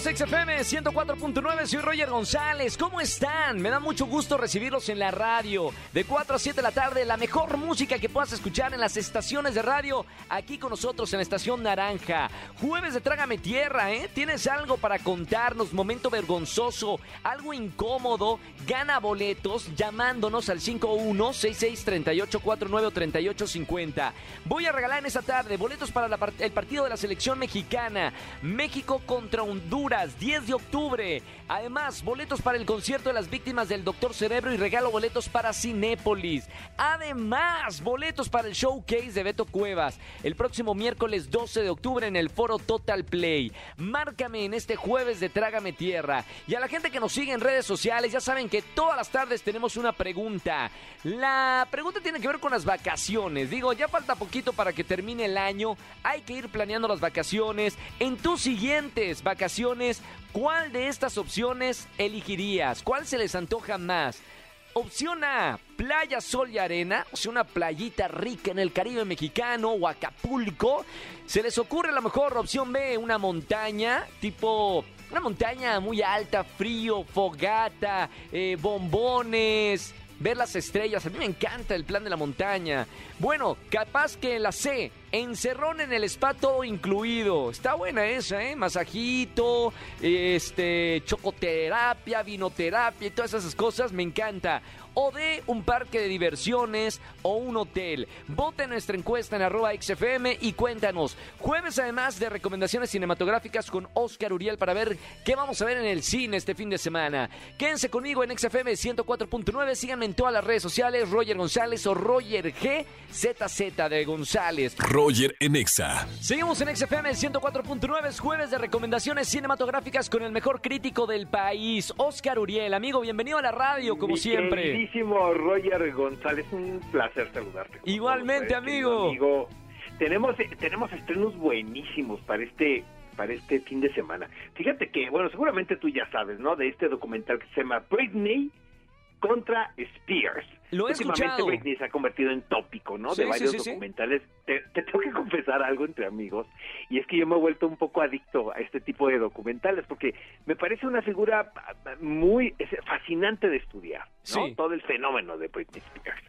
XFM 104.9, soy Roger González, ¿cómo están? Me da mucho gusto recibirlos en la radio, de 4 a 7 de la tarde, la mejor música que puedas escuchar en las estaciones de radio, aquí con nosotros en la Estación Naranja. Jueves de Trágame Tierra, ¿eh? ¿Tienes algo para contarnos, momento vergonzoso, algo incómodo? Gana boletos llamándonos al 516638493850. Voy a regalar en esta tarde boletos para el partido de la selección mexicana, México contra Honduras, 10 de octubre. Además, boletos para el concierto de las víctimas del Doctor Cerebro y regalo boletos para Cinépolis. Además, boletos para el showcase de Beto Cuevas el próximo miércoles 12 de octubre en el foro Total Play. Márcame en este jueves de Trágame Tierra. Y a la gente que nos sigue en redes sociales, ya saben que todas las tardes tenemos una pregunta. La pregunta tiene que ver con las vacaciones. Digo, ya falta poquito para que termine el año. Hay que ir planeando las vacaciones. En tus siguientes vacaciones, ¿cuál de estas opciones elegirías? ¿Cuál se les antoja más? Opción A, playa, sol y arena, o sea, una playita rica en el Caribe mexicano o Acapulco. Se les ocurre la mejor opción B, una montaña, tipo una montaña muy alta, frío, fogata, eh, bombones, ver las estrellas. A mí me encanta el plan de la montaña. Bueno, capaz que la C, encerrón en el spa todo incluido. Está buena esa, ¿eh? Masajito, este, chocoterapia, vinoterapia y todas esas cosas. Me encanta. O de un parque de diversiones o un hotel. Vota en nuestra encuesta en arroba XFM y cuéntanos. Jueves además de recomendaciones cinematográficas con Oscar Uriel para ver qué vamos a ver en el cine este fin de semana. Quédense conmigo en XFM 104.9. Síganme en todas las redes sociales. Roger González o Roger G. ZZ de González. Roger en Exa. Seguimos en XFM 104.9, es jueves de recomendaciones cinematográficas con el mejor crítico del país, Oscar Uriel. Amigo, bienvenido a la radio, como Mi siempre. Queridísimo Roger González, un placer saludarte. Igualmente, todos, ¿sabes, amigo. amigo. Tenemos, tenemos estrenos buenísimos para este para este fin de semana. Fíjate que, bueno, seguramente tú ya sabes, ¿no? De este documental que se llama Britney contra Spears. Lo he Últimamente escuchado. Britney se ha convertido en tópico, ¿no? Sí, de varios sí, sí. documentales. Te, te tengo que confesar algo entre amigos, y es que yo me he vuelto un poco adicto a este tipo de documentales, porque me parece una figura ah, muy fascinante de estudiar, ¿no? Todo el fenómeno de Britney Spears.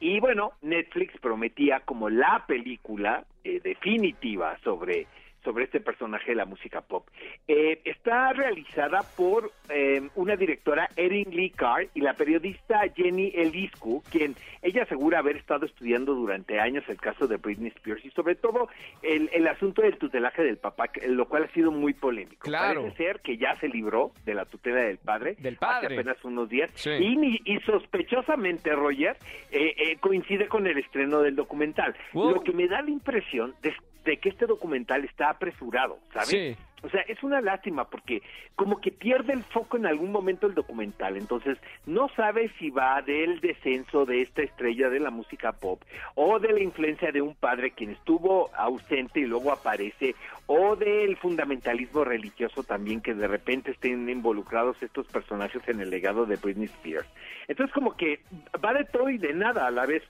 Y bueno, Netflix prometía como la película eh, definitiva sobre sobre este personaje de la música pop. Eh, está realizada por eh, una directora, Erin Lee Carr, y la periodista Jenny Eliscu, quien ella asegura haber estado estudiando durante años el caso de Britney Spears y sobre todo el, el asunto del tutelaje del papá, lo cual ha sido muy polémico. Claro. Parece ser que ya se libró de la tutela del padre, Del hace padre. apenas unos días Sí. y, y sospechosamente, Roger, eh, eh, coincide con el estreno del documental. Wow. Lo que me da la impresión de, de que este documental está apresurado, ¿sabes? Sí. O sea, es una lástima porque como que pierde el foco en algún momento el documental, entonces no sabe si va del descenso de esta estrella de la música pop o de la influencia de un padre quien estuvo ausente y luego aparece o del fundamentalismo religioso también que de repente estén involucrados estos personajes en el legado de Britney Spears. Entonces como que va de todo y de nada a la vez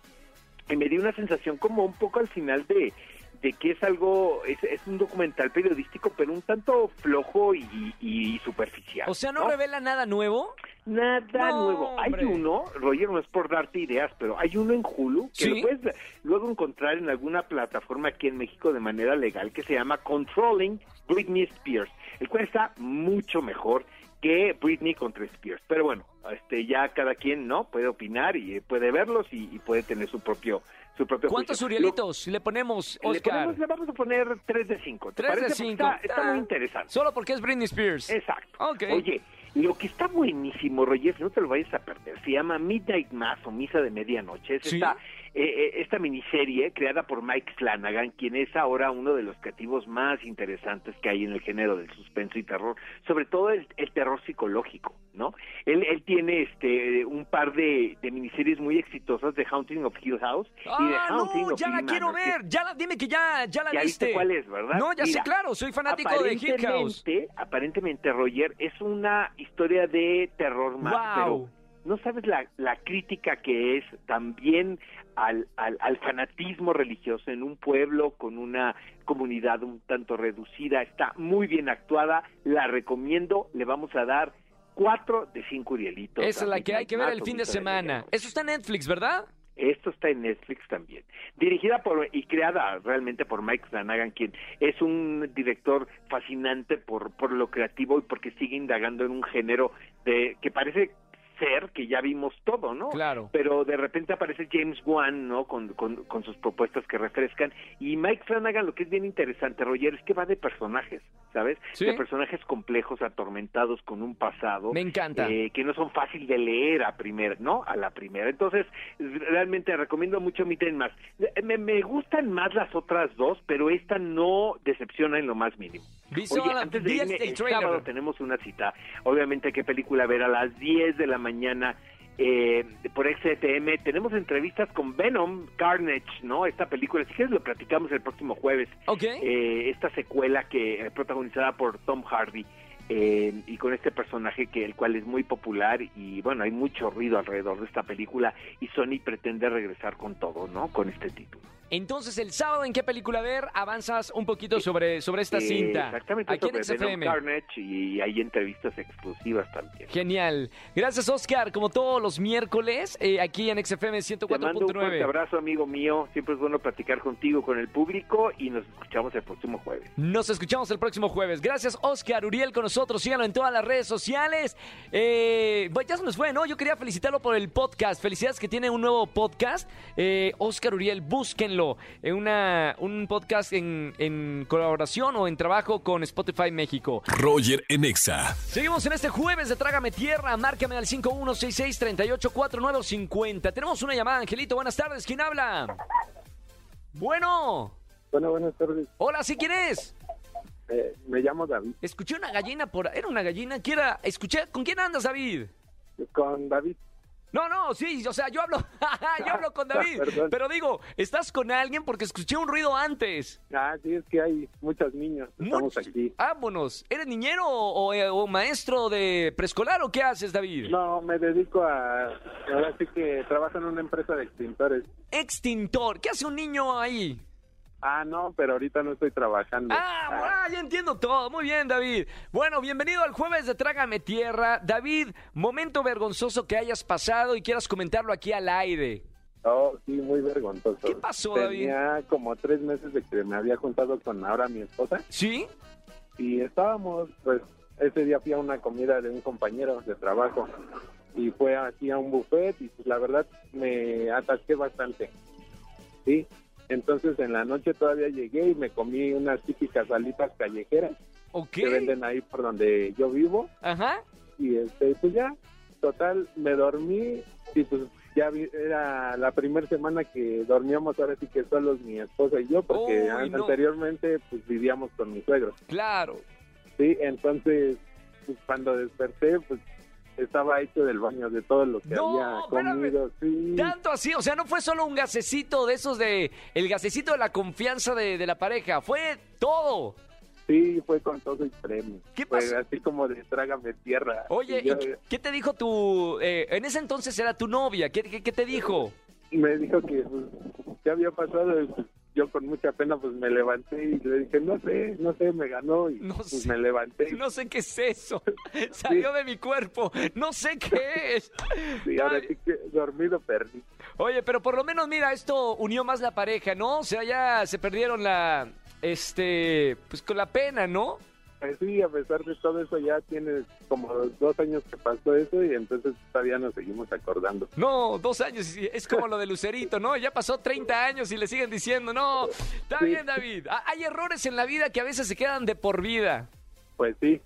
y me dio una sensación como un poco al final de, de que es algo, es, es un documental periodístico, pero un tanto flojo y, y superficial. O sea, ¿no, revela nada nuevo? Nada No, nuevo. Hay hombre. uno, Roger, no es por darte ideas, pero hay uno en Hulu que ¿Sí? lo puedes luego encontrar en alguna plataforma aquí en México de manera legal que se llama Controlling Britney Spears, el cual está mucho mejor que Britney contra Spears. Pero bueno, este ya cada quien no puede opinar y puede verlos y, y puede tener su propio su propio ¿Cuántos juicio. Urielitos le ponemos, Lo- le, Oscar? ponemos- le vamos a poner 3 de 5. Tres de cinco. Está, está Ah, muy interesante. Solo porque es Britney Spears. Exacto. Ok. Oye, lo que está buenísimo, Roger, no te lo vayas a perder, se llama Midnight Mass o Misa de Medianoche. Es Sí. esta, eh, eh, esta miniserie creada por Mike Flanagan, quien es ahora uno de los creativos más interesantes que hay en el género del suspenso y terror, sobre todo el, el terror psicológico, ¿no? Él, él tiene este un par de, de miniseries muy exitosas de Haunting of Hill House y de Ah, Haunting no, of ya la quiero que ver. Ya la, dime que ya, ya la ya viste. cuál es, ¿verdad? No, ya sé, Mira, claro. Soy fanático de Hill House. Aparentemente, aparentemente, Roger, es una historia de terror más, Wow. pero no sabes la, la crítica que es también al, al, al fanatismo religioso en un pueblo con una comunidad un tanto reducida, está muy bien actuada, la recomiendo, le vamos a dar cuatro de cinco Urielitos. Esa es la que hay que ver el fin de semana. Eso está en Netflix, ¿verdad? Esto está en Netflix también. Dirigida por y creada realmente por Mike Flanagan, quien es un director fascinante por, por lo creativo y porque sigue indagando en un género de que parece ser que ya vimos todo, ¿no? Claro. Pero de repente aparece James Wan, ¿no? Con, con, con sus propuestas que refrescan. Y Mike Flanagan, lo que es bien interesante, Roger, es que va de personajes, ¿sabes? Sí. De personajes complejos, atormentados con un pasado. Me encanta. eh, que no son fácil de leer a primera, ¿no? A la primera. Entonces, realmente recomiendo mucho mi más. Me, me gustan más las otras dos, pero esta no decepciona en lo más mínimo. Visual, Oye, antes de vi irme, el trailer. sábado tenemos una cita. Obviamente, ¿qué película ver? A las 10 de la mañana eh, por XTM. Tenemos entrevistas con Venom, Carnage, ¿no? Esta película. Si quieres, lo platicamos el próximo jueves. Ok. Eh, esta secuela que eh, protagonizada por Tom Hardy. eh, y con este personaje que el cual es muy popular y bueno hay mucho ruido alrededor de esta película y Sony pretende regresar con todo no con este título Entonces, el sábado, ¿en qué película ver? Avanzas un poquito sobre, sobre esta Eh, cinta. exactamente Aquí en sobre Venom XFM. Carnage y hay entrevistas exclusivas también Genial. Gracias, Oscar. Como todos los miércoles, eh, aquí en XFM Te mando un fuerte 104.9. abrazo, amigo mío. Siempre es bueno platicar contigo, con el público y nos escuchamos el próximo jueves. Nos escuchamos el próximo jueves. Gracias, Oscar Uriel, con nosotros. Síganlo en todas las redes sociales. Eh, pues ya se nos fue, ¿no? Yo quería felicitarlo por el podcast. Felicidades que tiene un nuevo podcast. Eh, Oscar Uriel, búsquenlo. Eh, una, un podcast en, en colaboración o en trabajo con Spotify México. Roger en Exa. Seguimos en este jueves de Trágame Tierra. Márcame al 5166-384950. Tenemos una llamada, Angelito. Buenas tardes. ¿Quién habla? Bueno. Bueno, buenas tardes. Hola, ¿sí quién es? Eh, me llamo David. Escuché una gallina por... ¿Era una gallina? ¿Quién era? Escuché... ¿Con quién andas, David? Con David. No, no, sí, o sea, yo hablo... yo hablo con David. Pero digo, ¿estás con alguien? Porque escuché un ruido antes. Ah, sí, es que hay muchos niños. Estamos Much- aquí. Vámonos. ¿Eres niñero o, o- o maestro de preescolar o qué haces, David? No, me dedico a... Ahora sí que trabajo en una empresa de extintores. Extintor. ¿Qué hace un niño ahí? Ah, no, pero ahorita no estoy trabajando. Ah, ah, ya entiendo todo. Muy bien, David. Bueno, bienvenido al jueves de Trágame Tierra. David, momento vergonzoso que hayas pasado y quieras comentarlo aquí al aire. Oh, sí, muy vergonzoso. ¿Qué pasó, Tenía como tres meses de que me había juntado con ahora mi esposa ¿Sí? y estábamos, pues, ese día fui a una comida de un compañero de trabajo y fue aquí a un buffet y pues la verdad me atasqué bastante. Sí, entonces en la noche todavía llegué y me comí unas típicas alitas callejeras que venden ahí por donde yo vivo Ajá. y este pues ya, total, me dormí y pues ya vi- era la primera semana que dormíamos ahora sí que solos mi esposa y yo porque no. anteriormente pues vivíamos con mis suegros. Claro. Sí, entonces pues, cuando desperté pues estaba hecho del baño de todo lo que No, había comido. Sí, Tanto así, o sea, no fue solo un gasecito de esos de... El gasecito de la confianza de, de la pareja, fue todo. sí, fue con todo y premio. ¿Qué Fue pasó? así como de trágame tierra. Oye, Y ¿y yo- qué, qué te dijo tu... eh, en ese entonces era tu novia, ¿qué, qué, qué te dijo? me dijo que pues, ¿qué había pasado? Yo con mucha pena pues me levanté y le dije, no sé, no sé, me ganó y No pues sé. me levanté. No sé qué es eso. Salió de mi cuerpo. No sé qué es. sí, ahora sí que dormido perdí. Oye, pero por lo menos, mira, esto unió más la pareja, ¿no? O sea, ya se perdieron la. Este. Pues con la pena, ¿no? Pues sí, a pesar de todo eso ya tiene como dos años que pasó eso y entonces todavía nos seguimos acordando. No, dos años. Es como lo de Lucerito, ¿no? Ya pasó 30 años y le siguen diciendo, no. Está Sí. bien, David. Ha- Hay errores en la vida que a veces se quedan de por vida. Pues sí,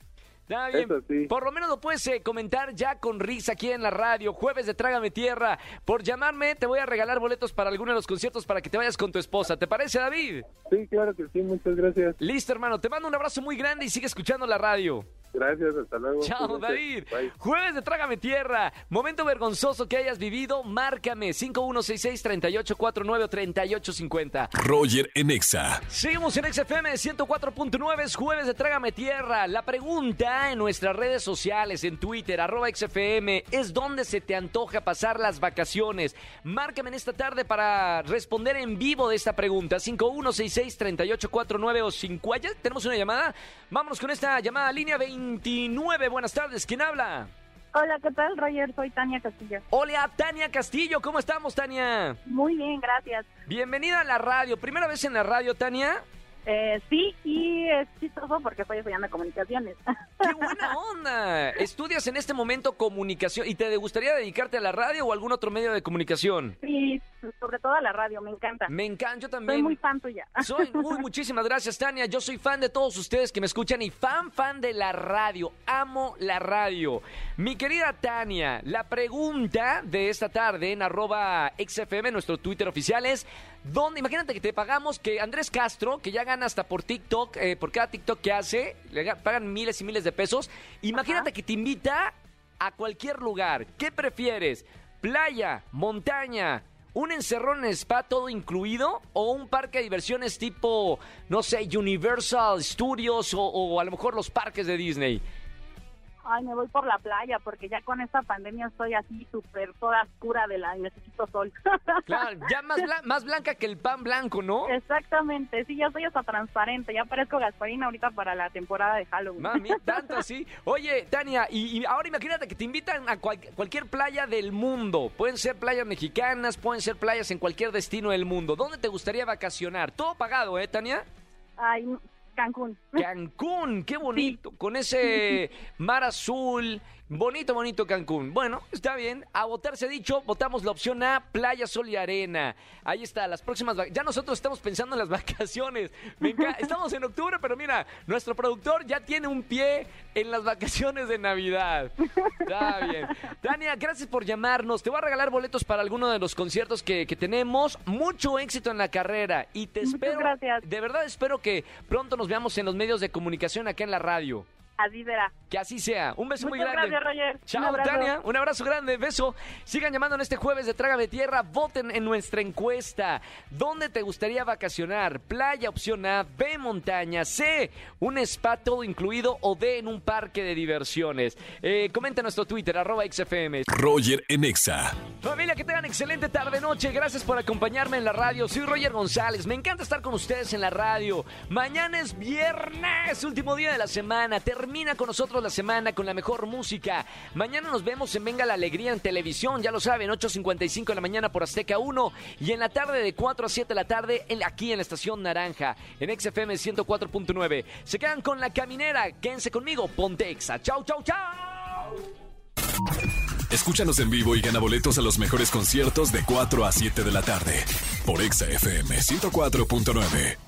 Está bien. Eso sí. Por lo menos lo puedes eh, comentar ya con risa aquí en la radio. Jueves de Trágame Tierra. Por llamarme, te voy a regalar boletos para alguno de los conciertos para que te vayas con tu esposa. ¿Te parece, David? sí, claro que sí, muchas gracias. Listo, hermano. Te mando un abrazo muy grande y sigue escuchando la radio. Gracias, hasta luego. Chao. David. Bye. Jueves de Trágame Tierra. Momento vergonzoso que hayas vivido, márcame 5166-3849 o 3850. Roger en Exa. Seguimos en XFM 104.9, es jueves de Trágame Tierra. La pregunta en nuestras redes sociales, en Twitter, arroba XFM, es dónde se te antoja pasar las vacaciones. Márcame en esta tarde para responder en vivo de esta pregunta. 5166-3849 o 5. ¿Ya tenemos una llamada? Vámonos con esta llamada, línea 29. Buenas tardes, ¿quién habla? Hola, ¿qué tal, Roger? Soy Tania Castillo. Hola, Tania Castillo, ¿cómo estamos, Tania? Muy bien, gracias. Bienvenida a la radio. ¿Primera vez en la radio, Tania? Eh, sí, y es chistoso porque estoy estudiando comunicaciones. ¡Qué buena onda! ¿Estudias en este momento comunicación y te gustaría dedicarte a la radio o algún otro medio de comunicación? y sobre todo a la radio, me encanta. Me encanta, yo Soy también. muy fan tuya. Soy, uy, muchísimas gracias, Tania. Yo soy fan de todos ustedes que me escuchan y fan, fan de la radio. Amo la radio. Mi querida Tania, la pregunta de esta tarde en arroba XFM, nuestro Twitter oficial es, ¿dónde? Imagínate que te pagamos que Andrés Castro, que ya gana hasta por TikTok, eh, por cada TikTok que hace, le ga- pagan miles y miles de pesos. Imagínate Ajá. que te invita a cualquier lugar. ¿Qué prefieres? ¿Playa, montaña, un encerrón en spa todo incluido o un parque de diversiones tipo, no sé, Universal Studios o, o a lo mejor los parques de Disney? Ay, me voy por la playa porque ya con esta pandemia estoy así súper toda oscura de la necesito sol. Claro, ya más, blan- más blanca que el pan blanco, ¿no? Exactamente, sí, ya soy hasta transparente, ya parezco Gasparina ahorita para la temporada de Halloween. Mami, tanto así. Oye, Tania, y, y ahora imagínate que te invitan a cual- cualquier playa del mundo. Pueden ser playas mexicanas, pueden ser playas en cualquier destino del mundo. ¿Dónde te gustaría vacacionar? Todo pagado, ¿eh, Tania? Ay, Cancún. Cancún, qué bonito, con ese mar azul, bonito, bonito Cancún. Bueno, está bien, a votar se ha dicho, votamos la opción A, playa, sol y arena. Ahí está, las próximas, ya nosotros estamos pensando en las vacaciones. Me estamos en octubre, pero mira, nuestro productor ya tiene un pie en las vacaciones de Navidad. Está bien. Tania, gracias por llamarnos. Te voy a regalar boletos para alguno de los conciertos que, que tenemos. Mucho éxito en la carrera y te Muchas espero. gracias. De verdad espero que pronto nos veamos en los medios de comunicación acá en la radio. Así será. Que así sea. Un beso muy Muchas grande. gracias, Roger. Un Chao, abrazo. Tania. Un abrazo grande. Beso. Sigan llamando en este jueves de Trágame Tierra. Voten en nuestra encuesta. ¿Dónde te gustaría vacacionar? Playa, opción A. B, montaña. C, un spa todo incluido. O D, en un parque de diversiones. Eh, comenta en nuestro Twitter, arroba XFM. Roger en Exa. Familia, que tengan excelente tarde-noche. Gracias por acompañarme en la radio. Soy Roger González. Me encanta estar con ustedes en la radio. Mañana es viernes, último día de la semana. Termina con nosotros la semana con la mejor música. Mañana nos vemos en Venga la Alegría en televisión. Ya lo saben, 8.55 de la mañana por Azteca 1. Y en la tarde de 4 a 7 de la tarde en- aquí en la Estación Naranja, en XFM 104.9. Se quedan con la caminera. Quédense conmigo. Ponte Exa. Chau, chau, chau. Escúchanos en vivo y gana boletos a los mejores conciertos de 4 a 7 de la tarde. Por Exa FM 104.9.